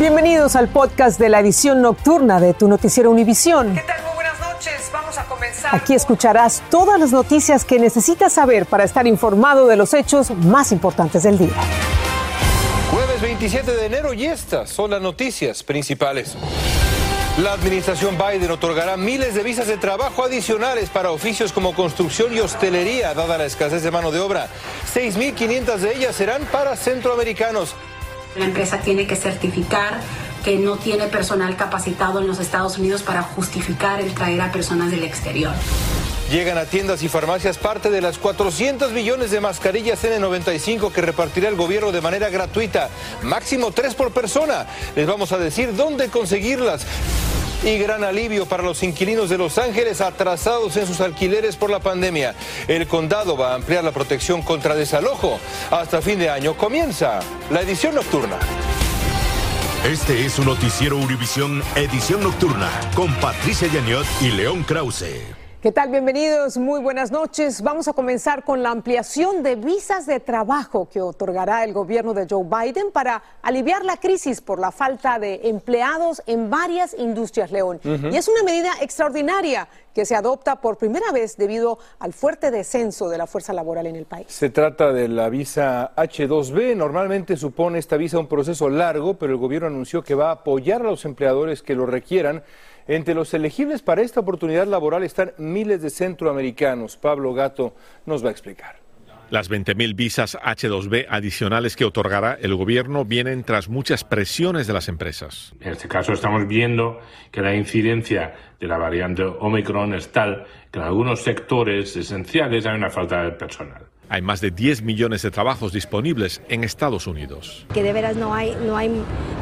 Bienvenidos al podcast de la edición nocturna de tu noticiero Univisión. ¿Qué tal? Muy buenas noches. Vamos a comenzar. Aquí escucharás todas las noticias que necesitas saber para estar informado de los hechos más importantes del día. Jueves 27 de enero y estas son las noticias principales. La administración Biden otorgará miles de visas de trabajo adicionales para oficios como construcción y hostelería, dada la escasez de mano de obra. 6.500 de ellas serán para centroamericanos. La empresa tiene que certificar que no tiene personal capacitado en los Estados Unidos para justificar el traer a personas del exterior. Llegan a tiendas y farmacias parte de las 400 millones de mascarillas N95 que repartirá el gobierno de manera gratuita, máximo tres por persona. Les vamos a decir dónde conseguirlas. Y gran alivio para los inquilinos de Los Ángeles atrasados en sus alquileres por la pandemia. El condado va a ampliar la protección contra desalojo. Hasta fin de año comienza la edición nocturna. Este es su noticiero Univisión Edición Nocturna con Patricia Yaniot y León Krause. ¿Qué tal? Bienvenidos, muy buenas noches. Vamos a comenzar con la ampliación de visas de trabajo que otorgará el gobierno de Joe Biden para aliviar la crisis por la falta de empleados en varias industrias, León. Y es una medida extraordinaria que se adopta por primera vez debido al fuerte descenso de la fuerza laboral en el país. Se trata de la visa H2B. Normalmente supone esta visa un proceso largo, pero el gobierno anunció que va a apoyar a los empleadores que lo requieran entre los elegibles para esta oportunidad laboral están miles de centroamericanos. Pablo Gato nos va a explicar. Las 20.000 visas H2B adicionales que otorgará el gobierno vienen tras muchas presiones de las empresas. En este caso estamos viendo que la incidencia de la variante Omicron es tal que en algunos sectores esenciales hay una falta de personal. Hay más de 10 millones de trabajos disponibles en Estados Unidos. Que de veras no hay, no hay,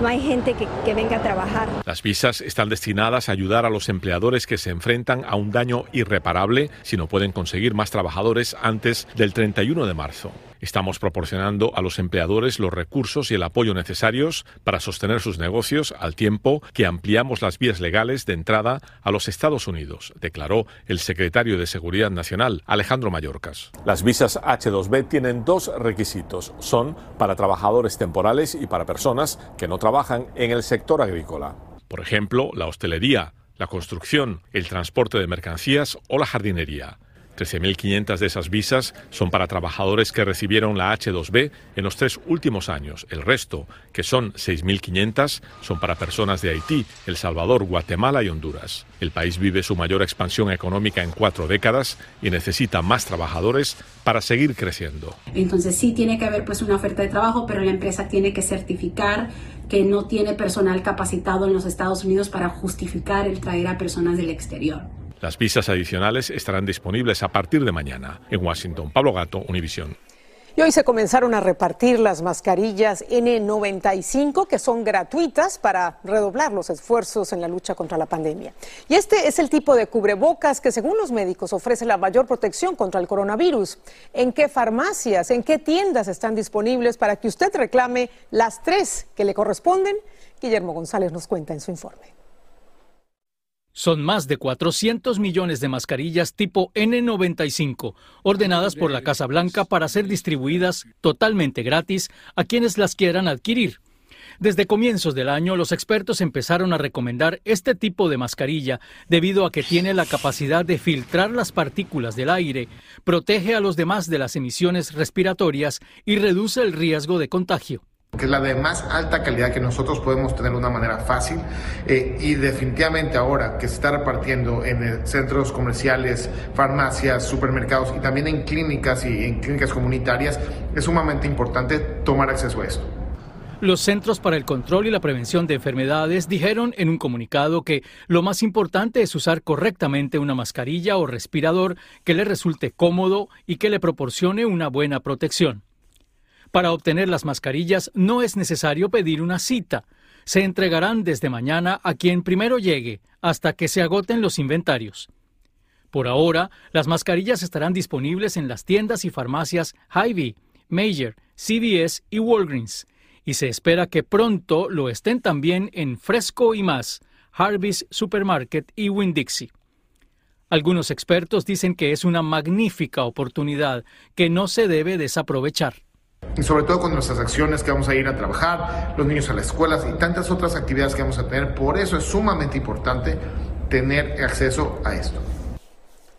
no hay gente que, que venga a trabajar. Las visas están destinadas a ayudar a los empleadores que se enfrentan a un daño irreparable si no pueden conseguir más trabajadores antes del 31 de marzo. Estamos proporcionando a los empleadores los recursos y el apoyo necesarios para sostener sus negocios al tiempo que ampliamos las vías legales de entrada a los Estados Unidos, declaró el secretario de Seguridad Nacional, Alejandro Mayorkas. Las visas H2B tienen dos requisitos. Son para trabajadores temporales y para personas que no trabajan en el sector agrícola. Por ejemplo, la hostelería, la construcción, el transporte de mercancías o la jardinería. 13.500 de esas visas son para trabajadores que recibieron la H2B en los tres últimos años. El resto, que son 6.500, son para personas de Haití, El Salvador, Guatemala y Honduras. El país vive su mayor expansión económica en cuatro décadas y necesita más trabajadores para seguir creciendo. Entonces sí tiene que haber pues una oferta de trabajo, pero la empresa tiene que certificar que no tiene personal capacitado en los Estados Unidos para justificar el traer a personas del exterior. Las visas adicionales estarán disponibles a partir de mañana. En Washington, Pablo Gato, Univisión. Y hoy se comenzaron a repartir las mascarillas N95 que son gratuitas para redoblar los esfuerzos en la lucha contra la pandemia. Y este es el tipo de cubrebocas que según los médicos ofrece la mayor protección contra el coronavirus. ¿En qué farmacias, en qué tiendas están disponibles para que usted reclame las tres que le corresponden? Guillermo González nos cuenta en su informe. Son más de 400 millones de mascarillas tipo N95 ordenadas por la Casa Blanca para ser distribuidas totalmente gratis a quienes las quieran adquirir. Desde comienzos del año, los expertos empezaron a recomendar este tipo de mascarilla debido a que tiene la capacidad de filtrar las partículas del aire, protege a los demás de las emisiones respiratorias y reduce el riesgo de contagio que es la de más alta calidad que nosotros podemos tener de una manera fácil eh, y definitivamente ahora que se está repartiendo en eh, centros comerciales, farmacias, supermercados y también en clínicas y en clínicas comunitarias es sumamente importante tomar acceso a esto. Los Centros para el Control y la Prevención de Enfermedades dijeron en un comunicado que lo más importante es usar correctamente una mascarilla o respirador que le resulte cómodo y que le proporcione una buena protección. Para obtener las mascarillas no es necesario pedir una cita. Se entregarán desde mañana a quien primero llegue hasta que se agoten los inventarios. Por ahora, las mascarillas estarán disponibles en las tiendas y farmacias Hy-Vee, Major, CVS y Walgreens, y se espera que pronto lo estén también en Fresco y más, Harvey's Supermarket y Winn-Dixie. Algunos expertos dicen que es una magnífica oportunidad que no se debe desaprovechar. Y sobre todo con nuestras acciones que vamos a ir a trabajar, los niños a las escuelas y tantas otras actividades que vamos a tener. Por eso es sumamente importante tener acceso a esto.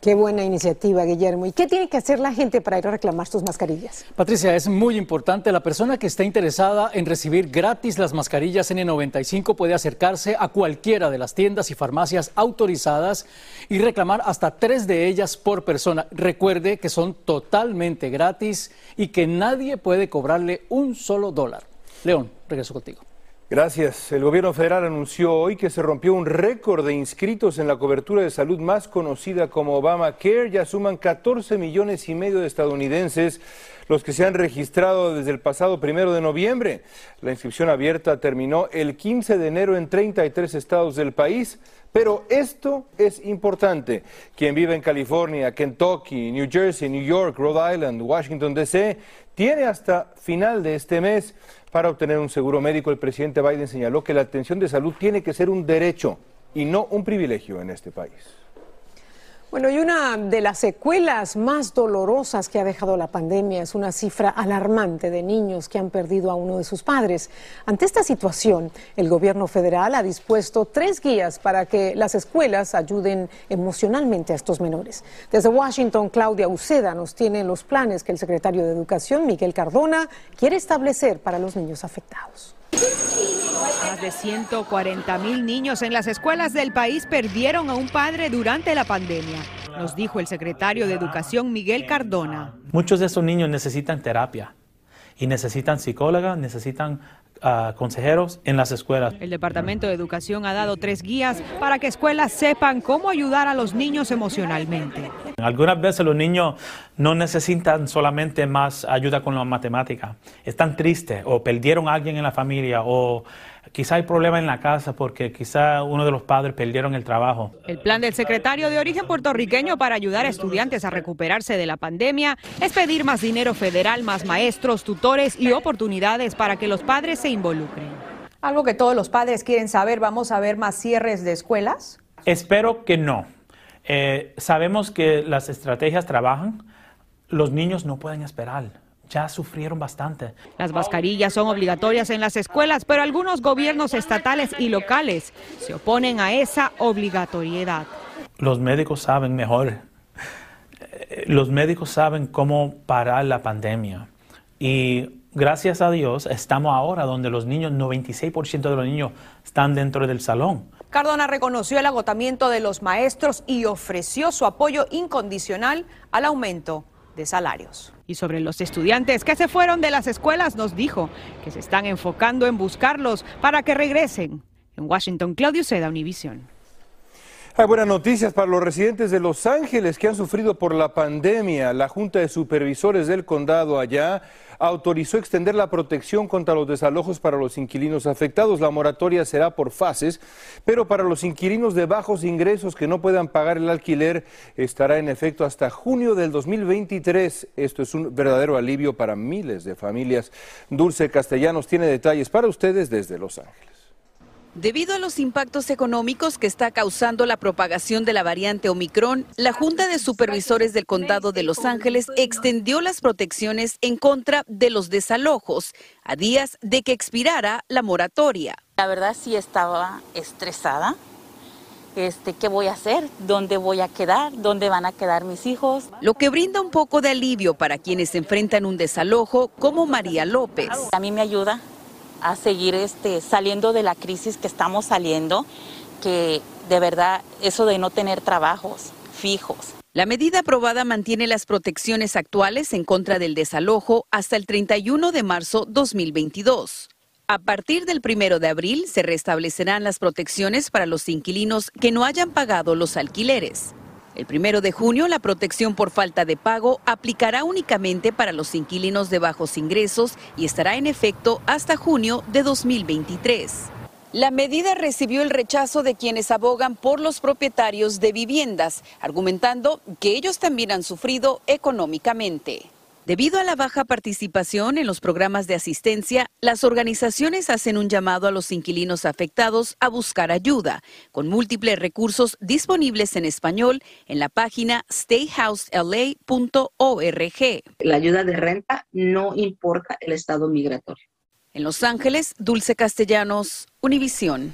Qué buena iniciativa, Guillermo. ¿Y qué tiene que hacer la gente para ir a reclamar sus mascarillas? Patricia, es muy importante. La persona que esté interesada en recibir gratis las mascarillas N95 puede acercarse a cualquiera de las tiendas y farmacias autorizadas y reclamar hasta tres de ellas por persona. Recuerde que son totalmente gratis y que nadie puede cobrarle un solo dólar. León, regreso contigo. Gracias. El gobierno federal anunció hoy que se rompió un récord de inscritos en la cobertura de salud más conocida como Obamacare. Ya suman 14 millones y medio de estadounidenses los que se han registrado desde el pasado primero de noviembre. La inscripción abierta terminó el 15 de enero en 33 estados del país. Pero esto es importante. Quien vive en California, Kentucky, New Jersey, New York, Rhode Island, Washington, D.C., tiene hasta final de este mes para obtener un seguro médico. El presidente Biden señaló que la atención de salud tiene que ser un derecho y no un privilegio en este país. Bueno, y una de las secuelas más dolorosas que ha dejado la pandemia es una cifra alarmante de niños que han perdido a uno de sus padres. Ante esta situación, el gobierno federal ha dispuesto tres guías para que las escuelas ayuden emocionalmente a estos menores. Desde Washington, Claudia Uceda nos tiene los planes que el secretario de Educación, Miguel Cardona, quiere establecer para los niños afectados. Más de 140 mil niños en las escuelas del país perdieron a un padre durante la pandemia, nos dijo el secretario de Educación Miguel Cardona. Muchos de esos niños necesitan terapia y necesitan psicóloga, necesitan uh, consejeros en las escuelas. El Departamento de Educación ha dado tres guías para que escuelas sepan cómo ayudar a los niños emocionalmente. Algunas veces los niños no necesitan solamente más ayuda con la matemática. Están tristes o perdieron a alguien en la familia o quizá hay problemas en la casa porque quizá uno de los padres perdieron el trabajo. El plan del secretario de origen puertorriqueño para ayudar a estudiantes a recuperarse de la pandemia es pedir más dinero federal, más maestros, tutores y oportunidades para que los padres se involucren. Algo que todos los padres quieren saber, ¿vamos a ver más cierres de escuelas? Espero que no. Eh, sabemos que las estrategias trabajan, los niños no pueden esperar ya sufrieron bastante. Las mascarillas son obligatorias en las escuelas, pero algunos gobiernos estatales y locales se oponen a esa obligatoriedad. Los médicos saben mejor. Eh, los médicos saben cómo parar la pandemia. Y gracias a Dios estamos ahora donde los niños, 96% de los niños están dentro del salón. Cardona reconoció el agotamiento de los maestros y ofreció su apoyo incondicional al aumento de salarios. Y sobre los estudiantes que se fueron de las escuelas nos dijo que se están enfocando en buscarlos para que regresen. En Washington, Claudio Seda, Univision. Hay buenas noticias para los residentes de Los Ángeles que han sufrido por la pandemia. La Junta de Supervisores del Condado allá autorizó extender la protección contra los desalojos para los inquilinos afectados. La moratoria será por fases, pero para los inquilinos de bajos ingresos que no puedan pagar el alquiler estará en efecto hasta junio del 2023. Esto es un verdadero alivio para miles de familias. Dulce Castellanos tiene detalles para ustedes desde Los Ángeles. Debido a los impactos económicos que está causando la propagación de la variante Omicron, la Junta de Supervisores del Condado de Los Ángeles extendió las protecciones en contra de los desalojos a días de que expirara la moratoria. La verdad sí estaba estresada. Este, ¿Qué voy a hacer? ¿Dónde voy a quedar? ¿Dónde van a quedar mis hijos? Lo que brinda un poco de alivio para quienes enfrentan un desalojo como María López. A mí me ayuda a seguir este, saliendo de la crisis que estamos saliendo, que de verdad eso de no tener trabajos fijos. La medida aprobada mantiene las protecciones actuales en contra del desalojo hasta el 31 de marzo 2022. A partir del 1 de abril se restablecerán las protecciones para los inquilinos que no hayan pagado los alquileres. El primero de junio, la protección por falta de pago aplicará únicamente para los inquilinos de bajos ingresos y estará en efecto hasta junio de 2023. La medida recibió el rechazo de quienes abogan por los propietarios de viviendas, argumentando que ellos también han sufrido económicamente. Debido a la baja participación en los programas de asistencia, las organizaciones hacen un llamado a los inquilinos afectados a buscar ayuda, con múltiples recursos disponibles en español en la página stayhousela.org. La ayuda de renta no importa el estado migratorio. En Los Ángeles, Dulce Castellanos, Univisión.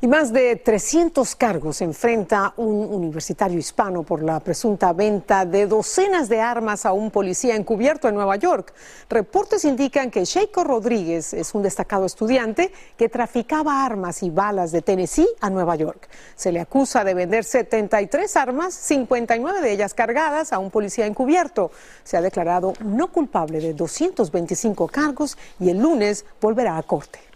Y más de 300 cargos enfrenta un universitario hispano por la presunta venta de docenas de armas a un policía encubierto en Nueva York. Reportes indican que Sheiko Rodríguez es un destacado estudiante que traficaba armas y balas de Tennessee a Nueva York. Se le acusa de vender 73 armas, 59 de ellas cargadas a un policía encubierto. Se ha declarado no culpable de 225 cargos y el lunes volverá a corte.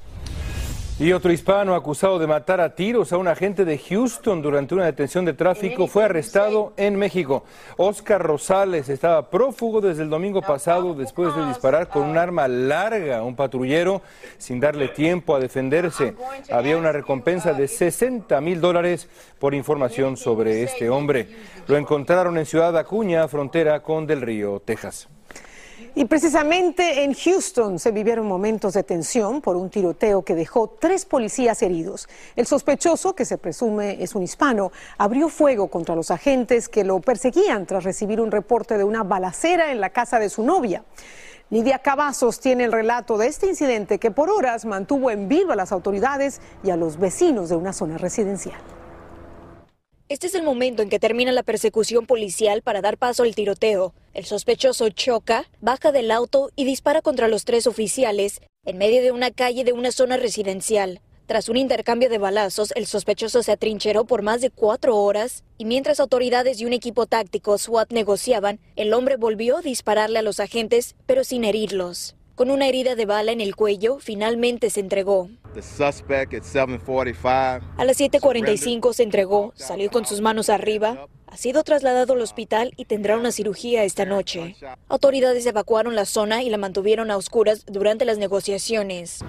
Y otro hispano acusado de matar a tiros a un agente de Houston durante una detención de tráfico fue arrestado en México. Oscar Rosales estaba prófugo desde el domingo pasado después de disparar con un arma larga a un patrullero sin darle tiempo a defenderse. Había una recompensa de 60 mil dólares por información sobre este hombre. Lo encontraron en Ciudad Acuña, frontera con Del Río, Texas. Y precisamente en Houston se vivieron momentos de tensión por un tiroteo que dejó tres policías heridos. El sospechoso, que se presume es un hispano, abrió fuego contra los agentes que lo perseguían tras recibir un reporte de una balacera en la casa de su novia. Nidia Cavazos tiene el relato de este incidente que por horas mantuvo en vivo a las autoridades y a los vecinos de una zona residencial. Este es el momento en que termina la persecución policial para dar paso al tiroteo. El sospechoso choca, baja del auto y dispara contra los tres oficiales en medio de una calle de una zona residencial. Tras un intercambio de balazos, el sospechoso se atrincheró por más de cuatro horas y mientras autoridades y un equipo táctico SWAT negociaban, el hombre volvió a dispararle a los agentes, pero sin herirlos. Con una herida de bala en el cuello, finalmente se entregó. A las 7.45 se entregó, salió con sus manos arriba, ha sido trasladado al hospital y tendrá una cirugía esta noche. Autoridades evacuaron la zona y la mantuvieron a oscuras durante las negociaciones.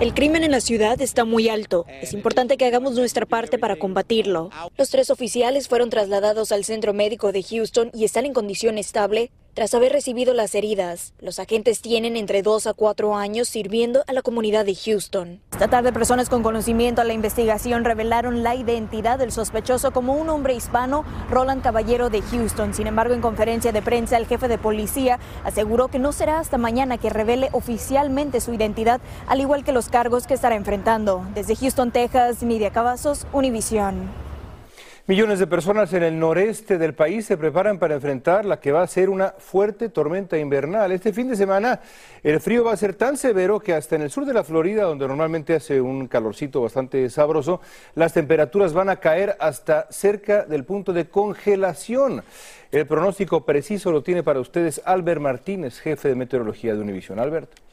El crimen en la ciudad está muy alto. Es importante que hagamos nuestra parte para combatirlo. Los tres oficiales fueron trasladados al centro médico de Houston y están en condición estable tras haber recibido las heridas. Los agentes tienen entre dos a cuatro años sirviendo a la comunidad de Houston. Esta tarde, personas con conocimiento a la investigación revelaron la identidad del sospechoso como un hombre hispano, Roland Caballero de Houston. Sin embargo, en conferencia de prensa, el jefe de policía aseguró que no será hasta mañana que revele oficialmente su identidad, al igual que los cargos que estará enfrentando. Desde Houston, Texas, Nidia Cavazos, Univisión. Millones de personas en el noreste del país se preparan para enfrentar la que va a ser una fuerte tormenta invernal. Este fin de semana el frío va a ser tan severo que hasta en el sur de la Florida, donde normalmente hace un calorcito bastante sabroso, las temperaturas van a caer hasta cerca del punto de congelación. El pronóstico preciso lo tiene para ustedes Albert Martínez, jefe de meteorología de Univision. Albert.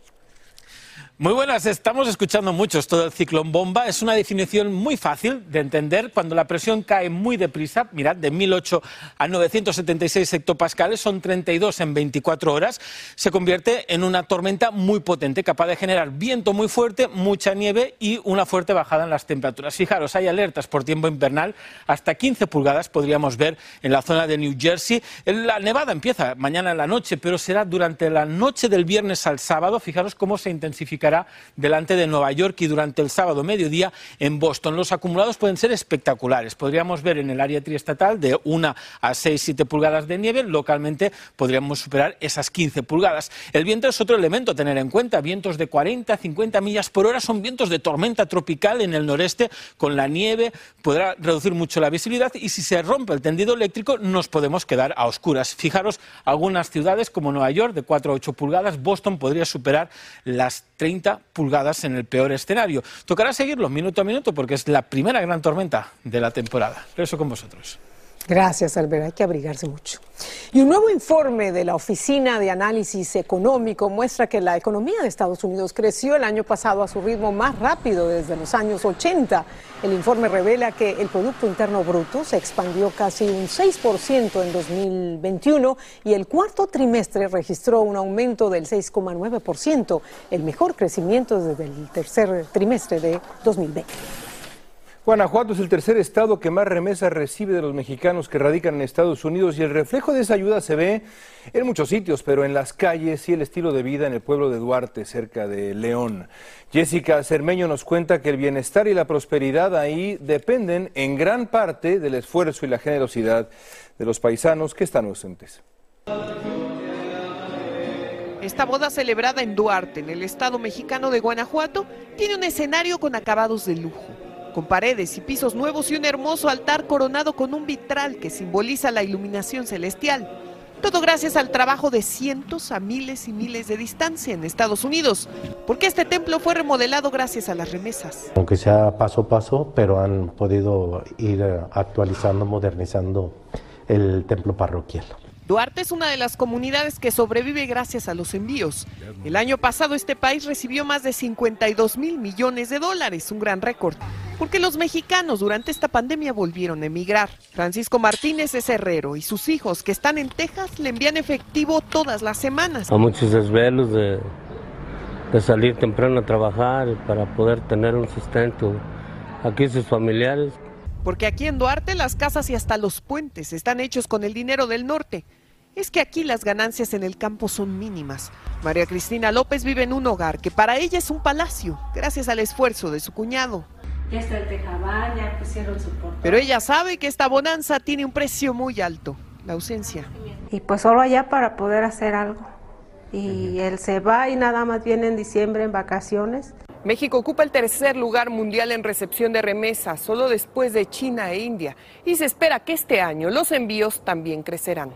Muy buenas, estamos escuchando mucho esto del ciclón bomba. Es una definición muy fácil de entender. Cuando la presión cae muy deprisa, mirad, de 1008 a 976 hectopascales, son 32 en 24 horas, se convierte en una tormenta muy potente, capaz de generar viento muy fuerte, mucha nieve y una fuerte bajada en las temperaturas. Fijaros, hay alertas por tiempo invernal, hasta 15 pulgadas podríamos ver en la zona de New Jersey. La nevada empieza mañana en la noche, pero será durante la noche del viernes al sábado. Fijaros cómo se intensifica delante de Nueva York y durante el sábado mediodía en Boston. Los acumulados pueden ser espectaculares. Podríamos ver en el área triestatal de 1 a 6, 7 pulgadas de nieve. Localmente podríamos superar esas 15 pulgadas. El viento es otro elemento a tener en cuenta. Vientos de 40, 50 millas por hora son vientos de tormenta tropical en el noreste. Con la nieve podrá reducir mucho la visibilidad y si se rompe el tendido eléctrico nos podemos quedar a oscuras. Fijaros, algunas ciudades como Nueva York de 4 a 8 pulgadas, Boston podría superar las 30 pulgadas en el peor escenario. Tocará seguirlo minuto a minuto porque es la primera gran tormenta de la temporada. Eso con vosotros. Gracias, Albert. Hay que abrigarse mucho. Y un nuevo informe de la Oficina de Análisis Económico muestra que la economía de Estados Unidos creció el año pasado a su ritmo más rápido desde los años 80. El informe revela que el Producto Interno Bruto se expandió casi un 6% en 2021 y el cuarto trimestre registró un aumento del 6,9%, el mejor crecimiento desde el tercer trimestre de 2020. Guanajuato es el tercer estado que más remesas recibe de los mexicanos que radican en Estados Unidos y el reflejo de esa ayuda se ve en muchos sitios, pero en las calles y el estilo de vida en el pueblo de Duarte, cerca de León. Jessica Cermeño nos cuenta que el bienestar y la prosperidad ahí dependen en gran parte del esfuerzo y la generosidad de los paisanos que están ausentes. Esta boda celebrada en Duarte, en el estado mexicano de Guanajuato, tiene un escenario con acabados de lujo con paredes y pisos nuevos y un hermoso altar coronado con un vitral que simboliza la iluminación celestial. Todo gracias al trabajo de cientos a miles y miles de distancia en Estados Unidos, porque este templo fue remodelado gracias a las remesas. Aunque sea paso a paso, pero han podido ir actualizando, modernizando el templo parroquial. Duarte es una de las comunidades que sobrevive gracias a los envíos. El año pasado este país recibió más de 52 mil millones de dólares, un gran récord, porque los mexicanos durante esta pandemia volvieron a emigrar. Francisco Martínez es herrero y sus hijos que están en Texas le envían efectivo todas las semanas. A muchos desvelos de, de salir temprano a trabajar para poder tener un sustento. Aquí sus familiares porque aquí en Duarte las casas y hasta los puentes están hechos con el dinero del norte. Es que aquí las ganancias en el campo son mínimas. María Cristina López vive en un hogar que para ella es un palacio, gracias al esfuerzo de su cuñado. Ya está el tejabán, ya pusieron su portal. Pero ella sabe que esta bonanza tiene un precio muy alto, la ausencia. Y pues solo allá para poder hacer algo. Y él se va y nada más viene en diciembre en vacaciones. México ocupa el tercer lugar mundial en recepción de remesas, solo después de China e India, y se espera que este año los envíos también crecerán.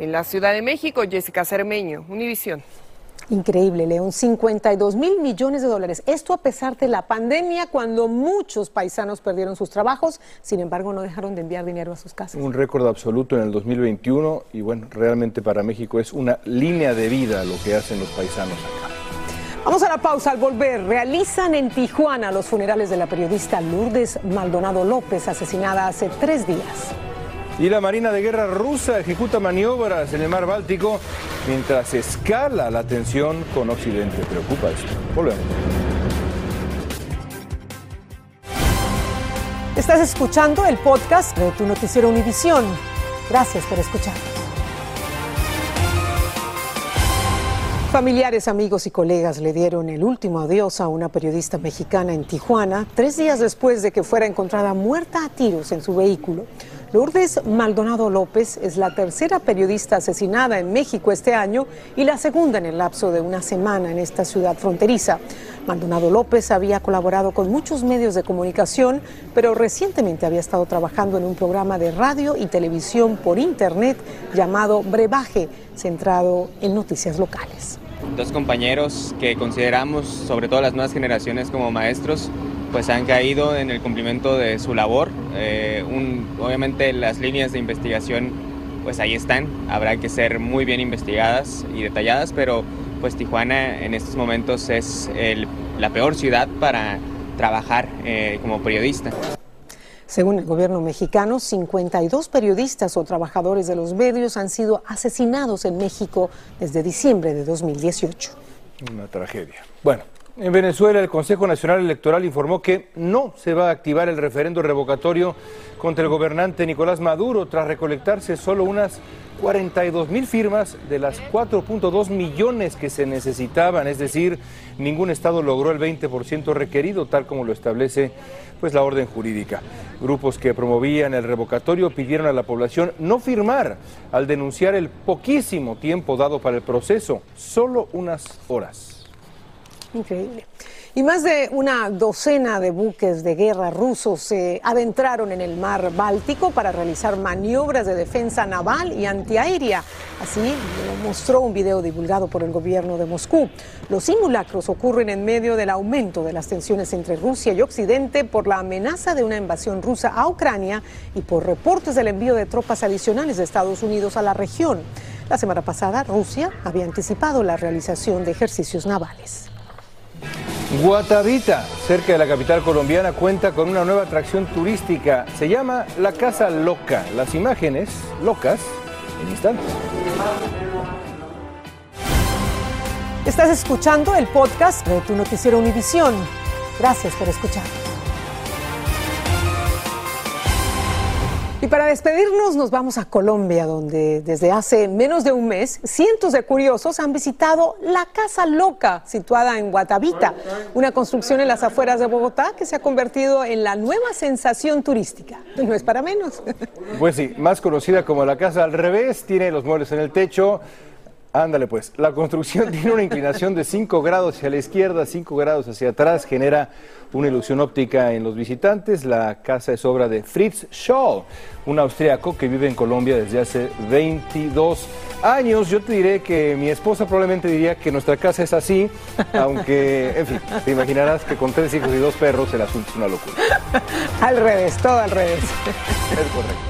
En la Ciudad de México, Jessica Cermeño, Univisión. Increíble, León, 52 mil millones de dólares. Esto a pesar de la pandemia, cuando muchos paisanos perdieron sus trabajos, sin embargo no dejaron de enviar dinero a sus casas. Un récord absoluto en el 2021 y bueno, realmente para México es una línea de vida lo que hacen los paisanos acá. Vamos a la pausa. Al volver, realizan en Tijuana los funerales de la periodista Lourdes Maldonado López, asesinada hace tres días. Y la Marina de Guerra rusa ejecuta maniobras en el mar Báltico mientras escala la tensión con Occidente. Preocupa esto. Volvemos. Estás escuchando el podcast de tu noticiero Univisión. Gracias por escuchar. Familiares, amigos y colegas le dieron el último adiós a una periodista mexicana en Tijuana, tres días después de que fuera encontrada muerta a tiros en su vehículo. Lourdes Maldonado López es la tercera periodista asesinada en México este año y la segunda en el lapso de una semana en esta ciudad fronteriza. Maldonado López había colaborado con muchos medios de comunicación, pero recientemente había estado trabajando en un programa de radio y televisión por Internet llamado Brebaje, centrado en noticias locales dos compañeros que consideramos, sobre todo las nuevas generaciones como maestros, pues han caído en el cumplimiento de su labor. Eh, obviamente las líneas de investigación pues ahí están, habrá que ser muy bien investigadas y detalladas, pero pues Tijuana en estos momentos es la peor ciudad para trabajar eh, como periodista. Según el gobierno mexicano, 52 periodistas o trabajadores de los medios han sido asesinados en México desde diciembre de 2018. Una tragedia. Bueno, en Venezuela el Consejo Nacional Electoral informó que no se va a activar el referendo revocatorio contra el gobernante Nicolás Maduro tras recolectarse solo unas 42 mil firmas de las 4.2 millones que se necesitaban, es decir, ningún estado logró el 20% requerido, tal como lo establece pues la orden jurídica. Grupos que promovían el revocatorio pidieron a la población no firmar al denunciar el poquísimo tiempo dado para el proceso, solo unas horas. Increíble. Y más de una docena de buques de guerra rusos se adentraron en el mar Báltico para realizar maniobras de defensa naval y antiaérea. Así lo mostró un video divulgado por el gobierno de Moscú. Los simulacros ocurren en medio del aumento de las tensiones entre Rusia y Occidente por la amenaza de una invasión rusa a Ucrania y por reportes del envío de tropas adicionales de Estados Unidos a la región. La semana pasada, Rusia había anticipado la realización de ejercicios navales. Guatavita, cerca de la capital colombiana, cuenta con una nueva atracción turística. Se llama La Casa Loca. Las imágenes locas en instantes. Estás escuchando el podcast de tu noticiero Univisión. Gracias por escuchar. Y para despedirnos nos vamos a Colombia, donde desde hace menos de un mes cientos de curiosos han visitado la Casa Loca, situada en Guatavita, una construcción en las afueras de Bogotá que se ha convertido en la nueva sensación turística. No es para menos. Pues sí, más conocida como la Casa al Revés, tiene los muebles en el techo. Ándale pues, la construcción tiene una inclinación de 5 grados hacia la izquierda, 5 grados hacia atrás, genera una ilusión óptica en los visitantes. La casa es obra de Fritz Scholl, un austriaco que vive en Colombia desde hace 22 años. Yo te diré que mi esposa probablemente diría que nuestra casa es así, aunque, en fin, te imaginarás que con tres hijos y dos perros el asunto es una locura. al revés, todo al revés. Es correcto.